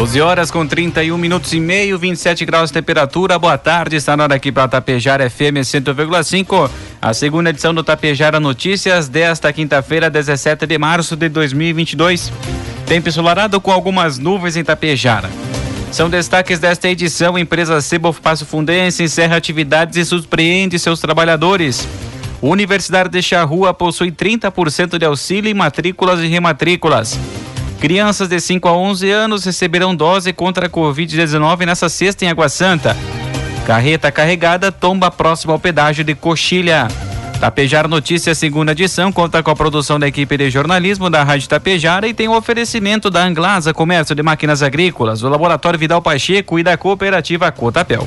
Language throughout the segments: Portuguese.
12 horas com 31 minutos e meio, 27 graus de temperatura. Boa tarde, está na hora aqui para Tapejara FM 100,5. A segunda edição do Tapejara Notícias desta quinta-feira, 17 de março de 2022. Tempo ensolarado com algumas nuvens em Tapejara. São destaques desta edição: empresa Sebof Passo Fundense encerra atividades e surpreende seus trabalhadores. Universidade de Charrua possui 30% de auxílio em matrículas e rematrículas. Crianças de 5 a 11 anos receberão dose contra a Covid-19 nessa sexta em Água Santa. Carreta carregada tomba próximo ao pedágio de Coxilha. Tapejar Notícias, segunda edição, conta com a produção da equipe de jornalismo da Rádio Tapejara e tem o oferecimento da Anglasa Comércio de Máquinas Agrícolas, do Laboratório Vidal Pacheco e da Cooperativa Cotapel.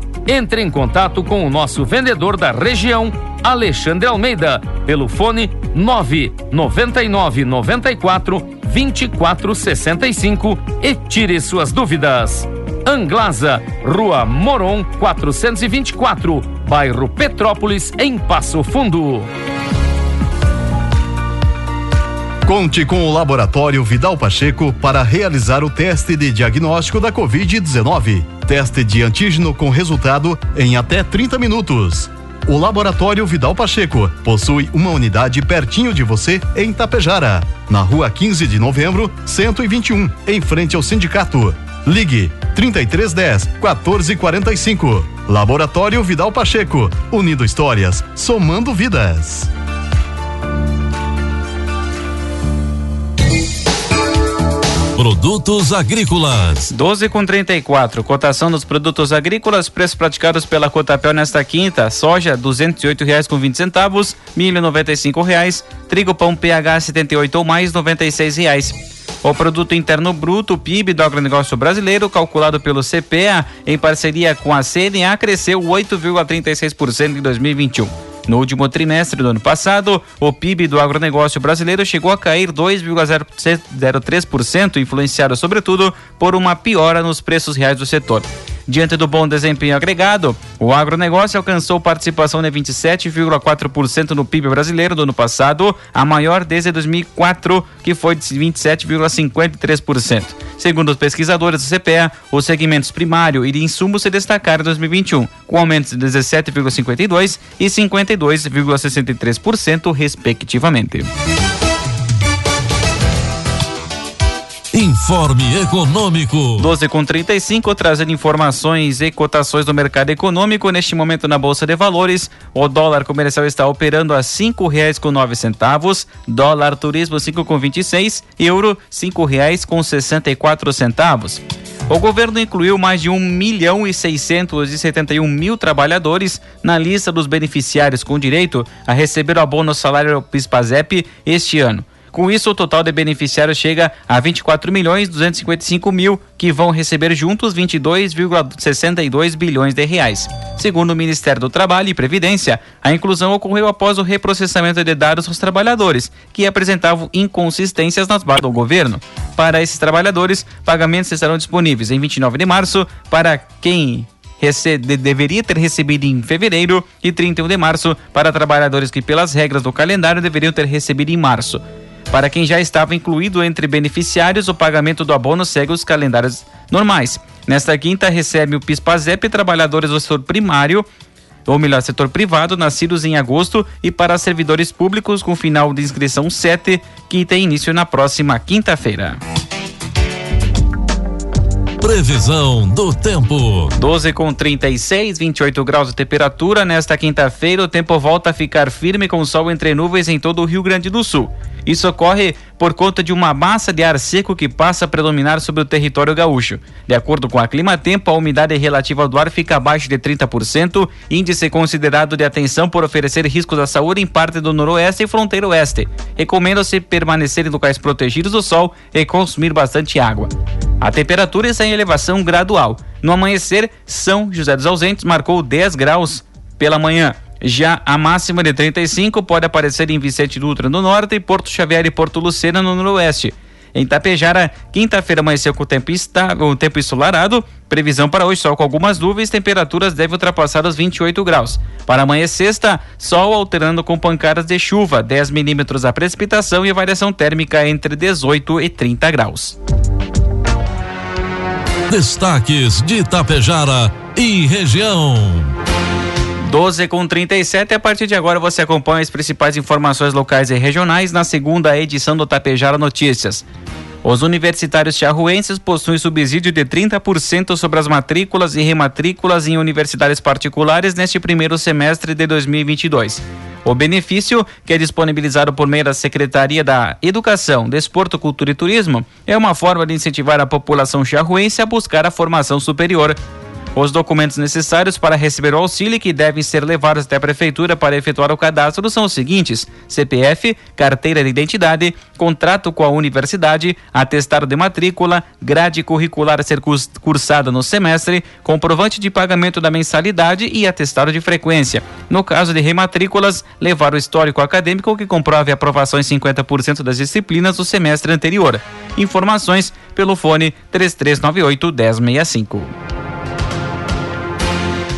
entre em contato com o nosso vendedor da região, Alexandre Almeida, pelo fone 999 94 2465 e tire suas dúvidas. Anglasa, Rua Moron 424, bairro Petrópolis, em Passo Fundo. Conte com o Laboratório Vidal Pacheco para realizar o teste de diagnóstico da Covid-19. Teste de antígeno com resultado em até 30 minutos. O Laboratório Vidal Pacheco possui uma unidade pertinho de você em Tapejara, na rua 15 de novembro, 121, em frente ao sindicato. Ligue 3310 1445. Laboratório Vidal Pacheco, unindo histórias, somando vidas. Produtos agrícolas. 12 com 34. Cotação dos produtos agrícolas, preços praticados pela Cotapel nesta quinta: soja R$ reais com 20 centavos, milho R$ reais, trigo pão PH 78 ou mais R$ reais. O produto interno bruto, PIB do agronegócio brasileiro, calculado pelo CPA em parceria com a CNA, cresceu 8,36% em 2021. No último trimestre do ano passado, o PIB do agronegócio brasileiro chegou a cair 2,03%, influenciado sobretudo por uma piora nos preços reais do setor. Diante do bom desempenho agregado, o agronegócio alcançou participação de 27,4% no PIB brasileiro do ano passado, a maior desde 2004, que foi de 27,53%. Segundo os pesquisadores do CPEA, os segmentos primário e de insumos se destacaram em 2021, com aumentos de 17,52% e 52,63%, respectivamente. Informe Econômico. 12 com 35, trazendo informações e cotações do mercado econômico. Neste momento na Bolsa de Valores, o dólar comercial está operando a cinco reais com nove centavos, dólar turismo cinco com vinte e seis, euro cinco reais com sessenta e quatro centavos. O governo incluiu mais de 1 milhão e 671 mil trabalhadores na lista dos beneficiários com direito a receber o abono salário PIS/PASEP este ano. Com isso, o total de beneficiários chega a 24 milhões 255 mil, que vão receber juntos 22,62 bilhões de reais. Segundo o Ministério do Trabalho e Previdência, a inclusão ocorreu após o reprocessamento de dados dos trabalhadores, que apresentavam inconsistências nas bases do governo. Para esses trabalhadores, pagamentos estarão disponíveis em 29 de março para quem deveria ter recebido em fevereiro e 31 de março para trabalhadores que, pelas regras do calendário, deveriam ter recebido em março. Para quem já estava incluído entre beneficiários, o pagamento do abono segue os calendários normais. Nesta quinta, recebe o PIS-PASEP trabalhadores do setor primário ou melhor, setor privado, nascidos em agosto, e para servidores públicos com final de inscrição 7, que tem início na próxima quinta-feira. Previsão do tempo. 12 com 36, 28 graus de temperatura. Nesta quinta-feira, o tempo volta a ficar firme com sol entre nuvens em todo o Rio Grande do Sul. Isso ocorre por conta de uma massa de ar seco que passa a predominar sobre o território gaúcho. De acordo com a Clima Tempo, a umidade relativa do ar fica abaixo de 30%, índice considerado de atenção por oferecer riscos à saúde em parte do noroeste e fronteira oeste. Recomenda-se permanecer em locais protegidos do sol e consumir bastante água. A temperatura está em elevação gradual. No amanhecer, São José dos Ausentes marcou 10 graus pela manhã. Já a máxima de 35 pode aparecer em Vicente Dutra no norte e Porto Xavier e Porto Lucena no noroeste. Em Tapejara, quinta-feira amanheceu com tempo estável, tempo ensolarado. Previsão para hoje, sol com algumas nuvens, temperaturas devem ultrapassar os 28 graus. Para amanhã sexta, sol alternando com pancadas de chuva, 10 milímetros a precipitação e variação térmica entre 18 e 30 graus. Destaques de Tapejara e região. 12 com 37. A partir de agora você acompanha as principais informações locais e regionais na segunda edição do Tapejara Notícias. Os universitários charruenses possuem subsídio de 30% sobre as matrículas e rematrículas em universidades particulares neste primeiro semestre de 2022. O benefício, que é disponibilizado por meio da Secretaria da Educação, Desporto, Cultura e Turismo, é uma forma de incentivar a população charruense a buscar a formação superior. Os documentos necessários para receber o auxílio que devem ser levados até a prefeitura para efetuar o cadastro são os seguintes: CPF, carteira de identidade, contrato com a universidade, atestado de matrícula, grade curricular a ser cursada no semestre, comprovante de pagamento da mensalidade e atestado de frequência. No caso de rematrículas, levar o histórico acadêmico que comprove aprovação em 50% das disciplinas do semestre anterior. Informações pelo fone 3398 1065.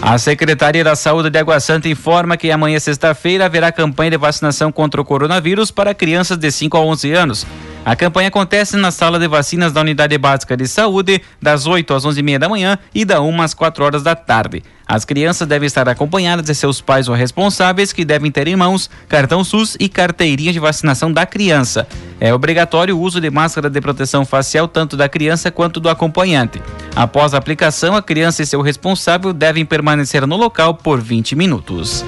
A Secretaria da Saúde de Água Santa informa que amanhã, sexta-feira, haverá campanha de vacinação contra o coronavírus para crianças de 5 a 11 anos. A campanha acontece na sala de vacinas da Unidade Básica de Saúde, das 8 às 11h30 da manhã e da 1 às 4 horas da tarde. As crianças devem estar acompanhadas de seus pais ou responsáveis, que devem ter em mãos cartão SUS e carteirinha de vacinação da criança. É obrigatório o uso de máscara de proteção facial tanto da criança quanto do acompanhante. Após a aplicação, a criança e seu responsável devem permanecer no local por 20 minutos.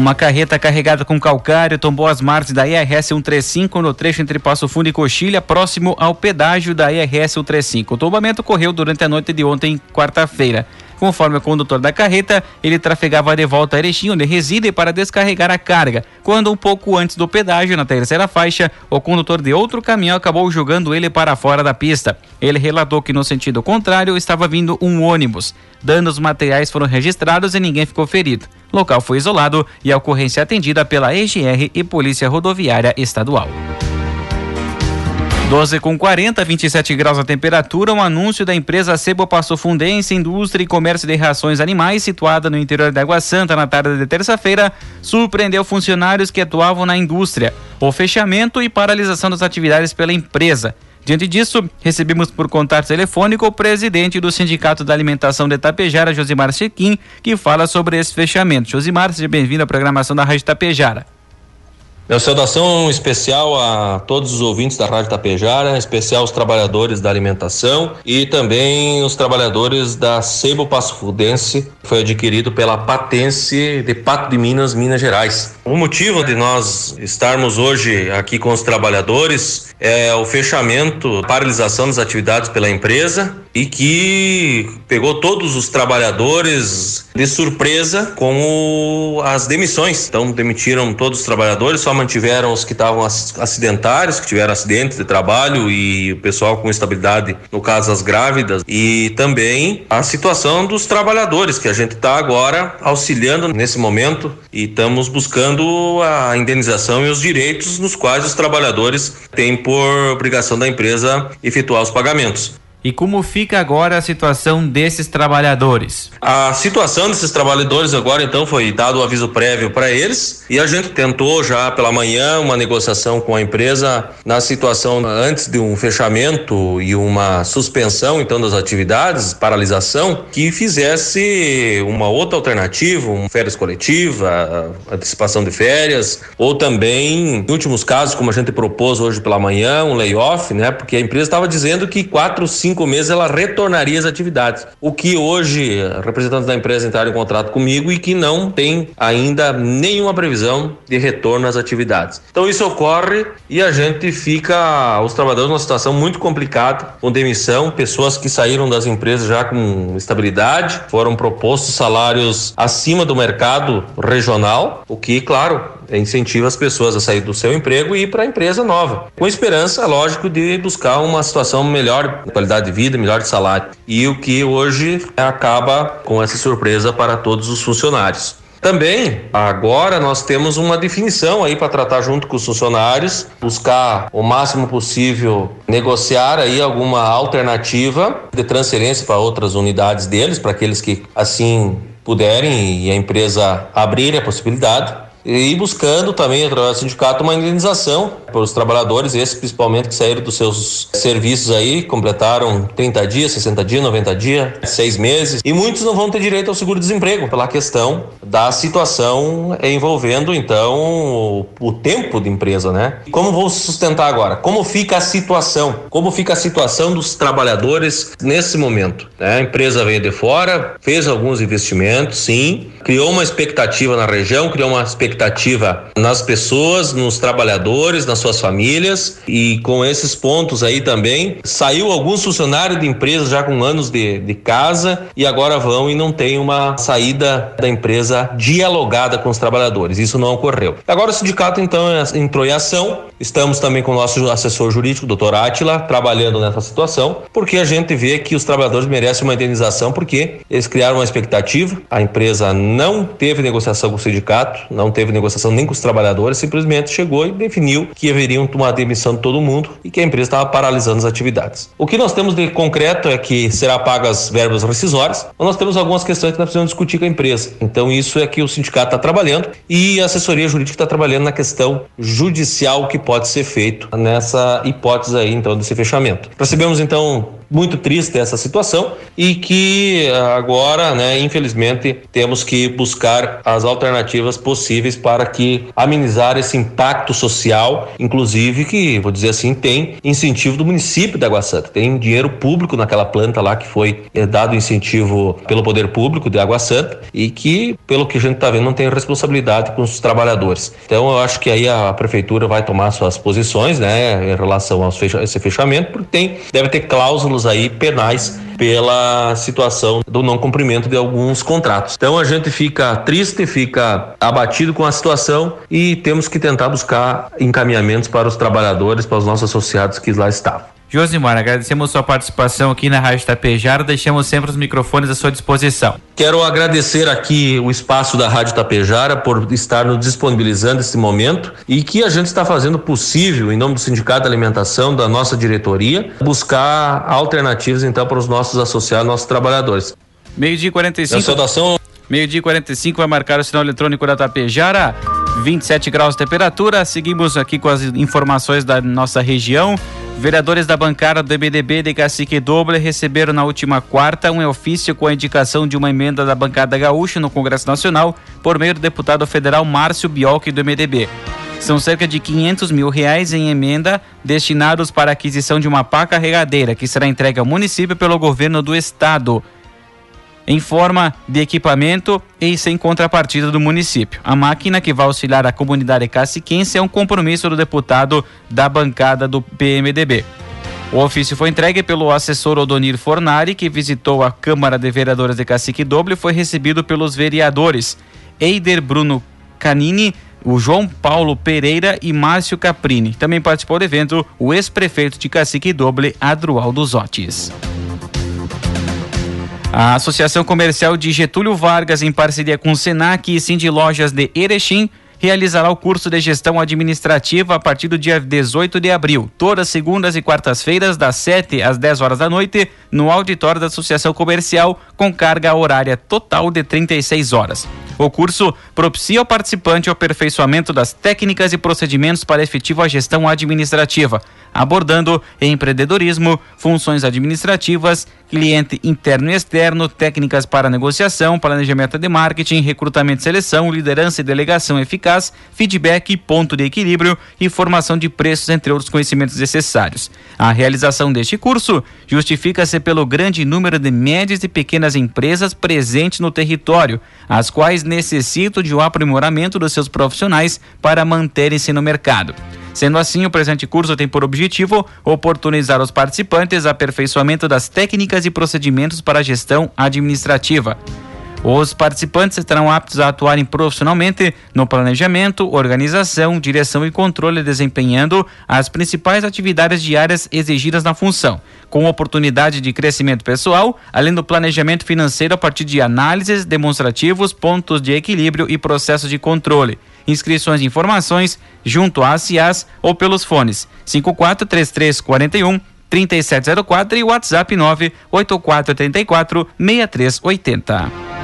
Uma carreta carregada com calcário tombou as margens da IRS 135 no trecho entre Passo Fundo e Coxilha, próximo ao pedágio da IRS 135. O tombamento ocorreu durante a noite de ontem, quarta-feira. Conforme o condutor da carreta, ele trafegava de volta a Erechim, onde reside, para descarregar a carga. Quando um pouco antes do pedágio, na terceira faixa, o condutor de outro caminhão acabou jogando ele para fora da pista. Ele relatou que no sentido contrário estava vindo um ônibus. Danos materiais foram registrados e ninguém ficou ferido. Local foi isolado e a ocorrência atendida pela EGR e Polícia Rodoviária Estadual. 12 com 40, 27 graus a temperatura. Um anúncio da empresa Sebo Passo Fundense, Indústria e Comércio de Rações Animais, situada no interior da Água Santa na tarde de terça-feira, surpreendeu funcionários que atuavam na indústria. O fechamento e paralisação das atividades pela empresa. Diante disso, recebemos por contato telefônico o presidente do Sindicato da Alimentação de Tapejara, Josimar Chequim, que fala sobre esse fechamento. Josimar, seja bem-vindo à programação da Rádio Tapejara. Meu saudação especial a todos os ouvintes da Rádio Tapejara, especial os trabalhadores da alimentação e também os trabalhadores da Sebo Passo Fudense, que foi adquirido pela Patense de Pato de Minas, Minas Gerais. O motivo de nós estarmos hoje aqui com os trabalhadores é o fechamento, paralisação das atividades pela empresa e que pegou todos os trabalhadores de surpresa com as demissões. Então demitiram todos os trabalhadores, só mantiveram os que estavam acidentários, que tiveram acidentes de trabalho e o pessoal com estabilidade, no caso as grávidas, e também a situação dos trabalhadores que a gente está agora auxiliando nesse momento e estamos buscando a indenização e os direitos nos quais os trabalhadores têm por obrigação da empresa efetuar os pagamentos. E como fica agora a situação desses trabalhadores? A situação desses trabalhadores agora, então, foi dado o aviso prévio para eles e a gente tentou já pela manhã uma negociação com a empresa na situação antes de um fechamento e uma suspensão, então, das atividades, paralisação, que fizesse uma outra alternativa, um férias coletiva, antecipação de férias, ou também, em últimos casos, como a gente propôs hoje pela manhã, um layoff, né? Porque a empresa estava dizendo que quatro, cinco cinco meses ela retornaria às atividades. O que hoje representantes da empresa entraram em contrato comigo e que não tem ainda nenhuma previsão de retorno às atividades. Então isso ocorre e a gente fica, os trabalhadores numa situação muito complicada, com demissão, pessoas que saíram das empresas já com estabilidade, foram propostos salários acima do mercado regional, o que, claro, incentiva as pessoas a sair do seu emprego e ir para a empresa nova, com esperança, lógico, de buscar uma situação melhor de qualidade de vida, melhor de salário. E o que hoje acaba com essa surpresa para todos os funcionários. Também, agora nós temos uma definição aí para tratar junto com os funcionários, buscar o máximo possível negociar aí alguma alternativa de transferência para outras unidades deles, para aqueles que assim puderem e a empresa abrir a possibilidade e buscando também, através do sindicato, uma indenização para os trabalhadores, esses principalmente que saíram dos seus serviços aí, completaram 30 dias, 60 dias, 90 dias, seis meses, e muitos não vão ter direito ao seguro-desemprego pela questão da situação envolvendo, então, o, o tempo de empresa, né? Como vou sustentar agora? Como fica a situação? Como fica a situação dos trabalhadores nesse momento? Né? A empresa veio de fora, fez alguns investimentos, sim, criou uma expectativa na região, criou uma expectativa nas pessoas, nos trabalhadores, nas suas famílias e com esses pontos aí também saiu alguns funcionários de empresas já com anos de, de casa e agora vão e não tem uma saída da empresa dialogada com os trabalhadores. Isso não ocorreu. Agora o sindicato então entrou em ação. Estamos também com o nosso assessor jurídico, doutor Atila, trabalhando nessa situação, porque a gente vê que os trabalhadores merecem uma indenização porque eles criaram uma expectativa, a empresa não teve negociação com o sindicato, não teve negociação nem com os trabalhadores, simplesmente chegou e definiu que haveriam tomar demissão de todo mundo e que a empresa estava paralisando as atividades. O que nós temos de concreto é que será pagas verbas rescisórias, mas nós temos algumas questões que nós precisamos discutir com a empresa. Então isso é que o sindicato está trabalhando e a assessoria jurídica está trabalhando na questão judicial que pode ser feito nessa hipótese aí então desse fechamento. Recebemos então muito triste essa situação e que ah, agora, né, infelizmente, temos que buscar as alternativas possíveis para que amenizar esse impacto social, inclusive que, vou dizer assim, tem incentivo do município da Água Santa, tem dinheiro público naquela planta lá que foi eh, dado incentivo pelo poder público de Água Santa e que, pelo que a gente está vendo, não tem responsabilidade com os trabalhadores. Então, eu acho que aí a prefeitura vai tomar suas posições, né, em relação a esse fechamento, porque tem, deve ter cláusulas aí penais pela situação do não cumprimento de alguns contratos. Então a gente fica triste, fica abatido com a situação e temos que tentar buscar encaminhamentos para os trabalhadores, para os nossos associados que lá estavam. Josimar, agradecemos sua participação aqui na Rádio Tapejara, deixamos sempre os microfones à sua disposição. Quero agradecer aqui o espaço da Rádio Tapejara por estar nos disponibilizando esse momento e que a gente está fazendo possível, em nome do Sindicato de Alimentação, da nossa diretoria, buscar alternativas então para os nossos associados, nossos trabalhadores. Meio-dia 45. saudação. Meio-dia 45 vai marcar o sinal eletrônico da Tapejara. 27 graus de temperatura. Seguimos aqui com as informações da nossa região. Vereadores da bancada do MDB de Cacique Doble receberam na última quarta um ofício com a indicação de uma emenda da bancada gaúcha no Congresso Nacional por meio do deputado federal Márcio Biolchi do MDB. São cerca de 500 mil reais em emenda destinados para a aquisição de uma pá carregadeira que será entregue ao município pelo governo do estado em forma de equipamento e sem contrapartida do município. A máquina que vai auxiliar a comunidade caciquense é um compromisso do deputado da bancada do PMDB. O ofício foi entregue pelo assessor Odonir Fornari, que visitou a Câmara de Vereadores de Cacique Doble e foi recebido pelos vereadores Eider Bruno Canini, o João Paulo Pereira e Márcio Caprini. Também participou do evento o ex-prefeito de Cacique Doble, Adrualdo Zotes. A Associação Comercial de Getúlio Vargas, em parceria com o Senac e Cindy Lojas de Erechim, realizará o curso de gestão administrativa a partir do dia 18 de abril, todas segundas e quartas-feiras, das 7 às 10 horas da noite, no auditório da Associação Comercial, com carga horária total de 36 horas. O curso propicia ao participante o aperfeiçoamento das técnicas e procedimentos para efetiva gestão administrativa, abordando empreendedorismo, funções administrativas, cliente interno e externo, técnicas para negociação, planejamento de marketing, recrutamento e seleção, liderança e delegação eficaz, feedback, ponto de equilíbrio e formação de preços, entre outros conhecimentos necessários. A realização deste curso justifica-se pelo grande número de médias e pequenas empresas presentes no território, as quais necessitam de um aprimoramento dos seus profissionais para manterem-se no mercado. Sendo assim, o presente curso tem por objetivo oportunizar aos participantes aperfeiçoamento das técnicas e procedimentos para a gestão administrativa. Os participantes estarão aptos a atuarem profissionalmente no planejamento, organização, direção e controle, desempenhando as principais atividades diárias exigidas na função, com oportunidade de crescimento pessoal, além do planejamento financeiro a partir de análises, demonstrativos, pontos de equilíbrio e processos de controle. Inscrições e informações junto à CIAS ou pelos fones 543341 3704 e WhatsApp 98434 6380.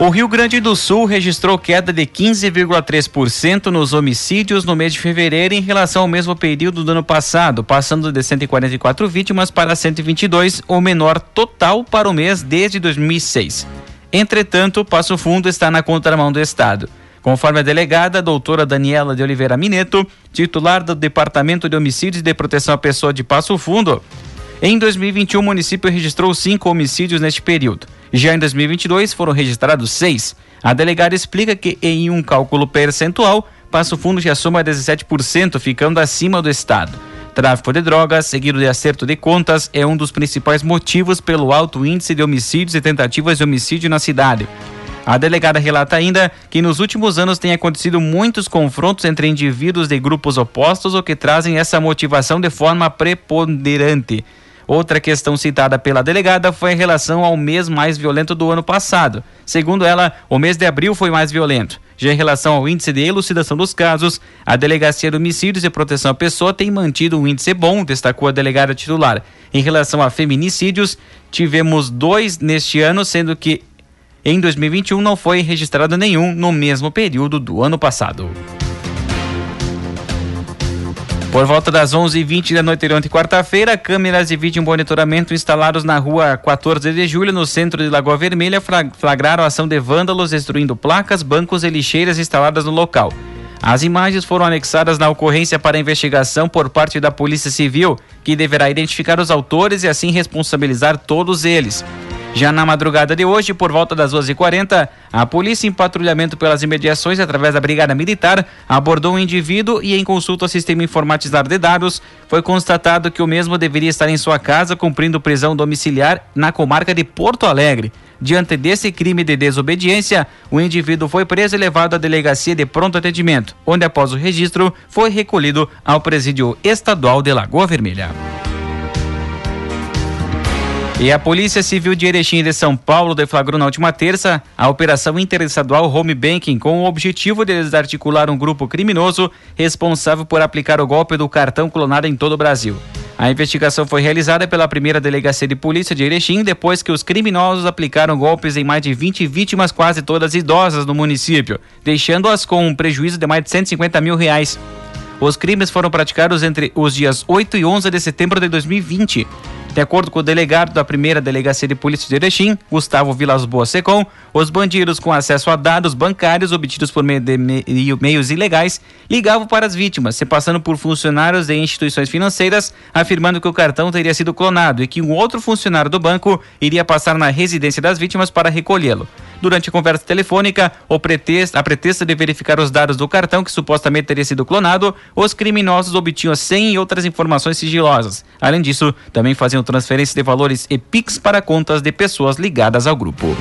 O Rio Grande do Sul registrou queda de 15,3% nos homicídios no mês de fevereiro em relação ao mesmo período do ano passado, passando de 144 vítimas para 122, o menor total para o mês desde 2006. Entretanto, Passo Fundo está na contramão do Estado. Conforme a delegada, a doutora Daniela de Oliveira Mineto, titular do Departamento de Homicídios e de Proteção à Pessoa de Passo Fundo, em 2021 o município registrou cinco homicídios neste período. Já em 2022 foram registrados seis. A delegada explica que em um cálculo percentual, Passo Fundo já soma 17%, ficando acima do estado. Tráfico de drogas, seguido de acerto de contas, é um dos principais motivos pelo alto índice de homicídios e tentativas de homicídio na cidade. A delegada relata ainda que nos últimos anos tem acontecido muitos confrontos entre indivíduos de grupos opostos ou que trazem essa motivação de forma preponderante. Outra questão citada pela delegada foi em relação ao mês mais violento do ano passado. Segundo ela, o mês de abril foi mais violento. Já em relação ao índice de elucidação dos casos, a Delegacia de Homicídios e Proteção à Pessoa tem mantido um índice bom, destacou a delegada titular. Em relação a feminicídios, tivemos dois neste ano, sendo que em 2021 não foi registrado nenhum no mesmo período do ano passado. Por volta das 11h20 da noite de quarta-feira, câmeras de vídeo monitoramento instalados na rua 14 de julho, no centro de Lagoa Vermelha, flagraram a ação de vândalos destruindo placas, bancos e lixeiras instaladas no local. As imagens foram anexadas na ocorrência para investigação por parte da Polícia Civil, que deverá identificar os autores e assim responsabilizar todos eles. Já na madrugada de hoje, por volta das 12h40, a polícia em patrulhamento pelas imediações, através da Brigada Militar, abordou um indivíduo e, em consulta ao sistema informatizado de dados, foi constatado que o mesmo deveria estar em sua casa cumprindo prisão domiciliar na comarca de Porto Alegre. Diante desse crime de desobediência, o indivíduo foi preso e levado à delegacia de pronto atendimento, onde, após o registro, foi recolhido ao presídio estadual de Lagoa Vermelha. E a Polícia Civil de Erechim de São Paulo deflagrou na última terça a Operação Interestadual Home Banking com o objetivo de desarticular um grupo criminoso responsável por aplicar o golpe do cartão clonado em todo o Brasil. A investigação foi realizada pela primeira delegacia de polícia de Erechim depois que os criminosos aplicaram golpes em mais de 20 vítimas, quase todas idosas no município, deixando-as com um prejuízo de mais de 150 mil reais. Os crimes foram praticados entre os dias 8 e 11 de setembro de 2020. De acordo com o delegado da primeira delegacia de polícia de Erechim, Gustavo Vilas Boas Secom, os bandidos com acesso a dados bancários obtidos por meio de meios ilegais ligavam para as vítimas, se passando por funcionários de instituições financeiras, afirmando que o cartão teria sido clonado e que um outro funcionário do banco iria passar na residência das vítimas para recolhê-lo. Durante a conversa telefônica, pretexto, a pretexto de verificar os dados do cartão que supostamente teria sido clonado, os criminosos obtinham 100 e outras informações sigilosas. Além disso, também faziam transferência de valores e PIX para contas de pessoas ligadas ao grupo.